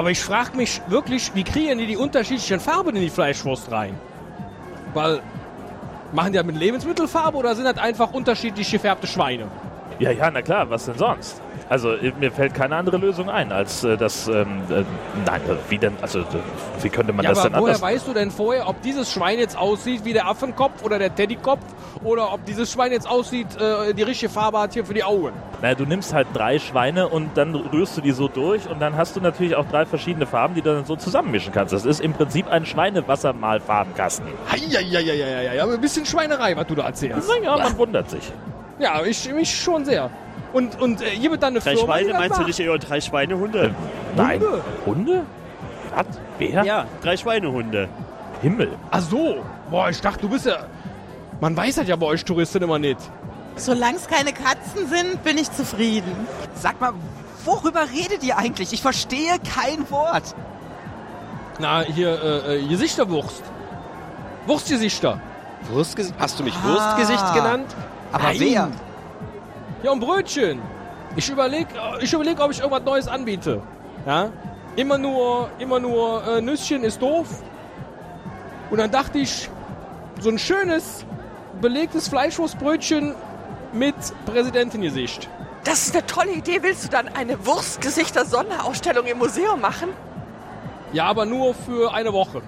Aber ich frage mich wirklich, wie kriegen die die unterschiedlichen Farben in die Fleischwurst rein? Weil, machen die das mit Lebensmittelfarbe oder sind das einfach unterschiedlich gefärbte Schweine? Ja, ja, na klar, was denn sonst? Also äh, mir fällt keine andere Lösung ein, als äh, das, ähm, äh, nein, äh, wie denn, also wie könnte man Ja, das aber denn woher anders... weißt du denn vorher, ob dieses Schwein jetzt aussieht wie der Affenkopf oder der Teddykopf oder ob dieses Schwein jetzt aussieht, äh, die richtige Farbe hat hier für die Augen? Na, du nimmst halt drei Schweine und dann rührst du die so durch und dann hast du natürlich auch drei verschiedene Farben, die du dann so zusammenmischen kannst. Das ist im Prinzip ein Schweinewassermalfarbenkasten. Eieieiei, aber ein bisschen Schweinerei, was du da erzählst. Naja, man wundert sich. Ja, ich mich schon sehr. Und, und äh, hier wird dann eine Drei Firma, die Schweine meinst du macht. nicht eher drei Schweinehunde? Nein. Hunde? Hunde? Was? Wer? Ja, drei Schweinehunde. Himmel. Ach so. Boah, ich dachte, du bist ja... Man weiß das ja bei euch Touristen immer nicht. Solange es keine Katzen sind, bin ich zufrieden. Sag mal, worüber redet ihr eigentlich? Ich verstehe kein Wort. Na, hier, äh, äh, Gesichterwurst. Wurstgesichter. Wurstgesicht? Hast du mich Ah. Wurstgesicht genannt? Aber Nein. wer? Ja, und Brötchen. Ich überleg, ich überleg, ob ich irgendwas Neues anbiete. Ja? Immer nur, immer nur äh, Nüsschen ist doof. Und dann dachte ich, so ein schönes, belegtes Fleischwurstbrötchen mit Präsidentengesicht. Das ist eine tolle Idee. Willst du dann eine Wurstgesichter-Sonderausstellung im Museum machen? Ja, aber nur für eine Woche.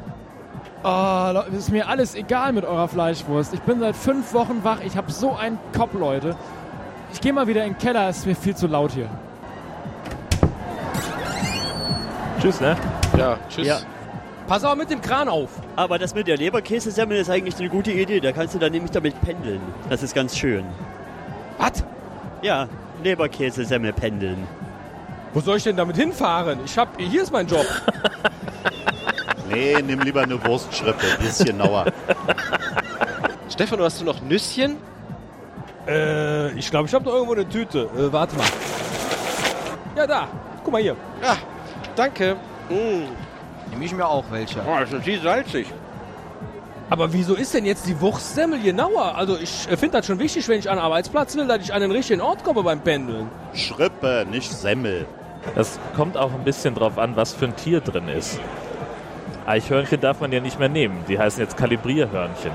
Oh, ist mir alles egal mit eurer Fleischwurst. Ich bin seit fünf Wochen wach. Ich habe so einen Kopf, Leute. Ich gehe mal wieder in den Keller. Es ist mir viel zu laut hier. Tschüss, ne? Ja, tschüss. Ja. Pass aber mit dem Kran auf. Aber das mit der Leberkäsesemmel ist eigentlich eine gute Idee. Da kannst du dann nämlich damit pendeln. Das ist ganz schön. Was? Ja, Leberkäsesemmel pendeln. Wo soll ich denn damit hinfahren? Ich hab, hier ist mein Job. Nee, nimm lieber eine Wurstschrippe, die ist genauer. Stefan, hast du noch Nüsschen? Äh, ich glaube, ich habe da irgendwo eine Tüte. Äh, warte mal. Ja, da. Guck mal hier. Ja, danke. Mm. Nehme ich mir auch welche. Oh, das ist die salzig. Aber wieso ist denn jetzt die Wurstsemmel genauer? Also ich äh, finde das schon wichtig, wenn ich an den Arbeitsplatz will, dass ich an den richtigen Ort komme beim Pendeln. Schrippe, nicht Semmel. Das kommt auch ein bisschen drauf an, was für ein Tier drin ist. Eichhörnchen darf man ja nicht mehr nehmen. Die heißen jetzt Kalibrierhörnchen.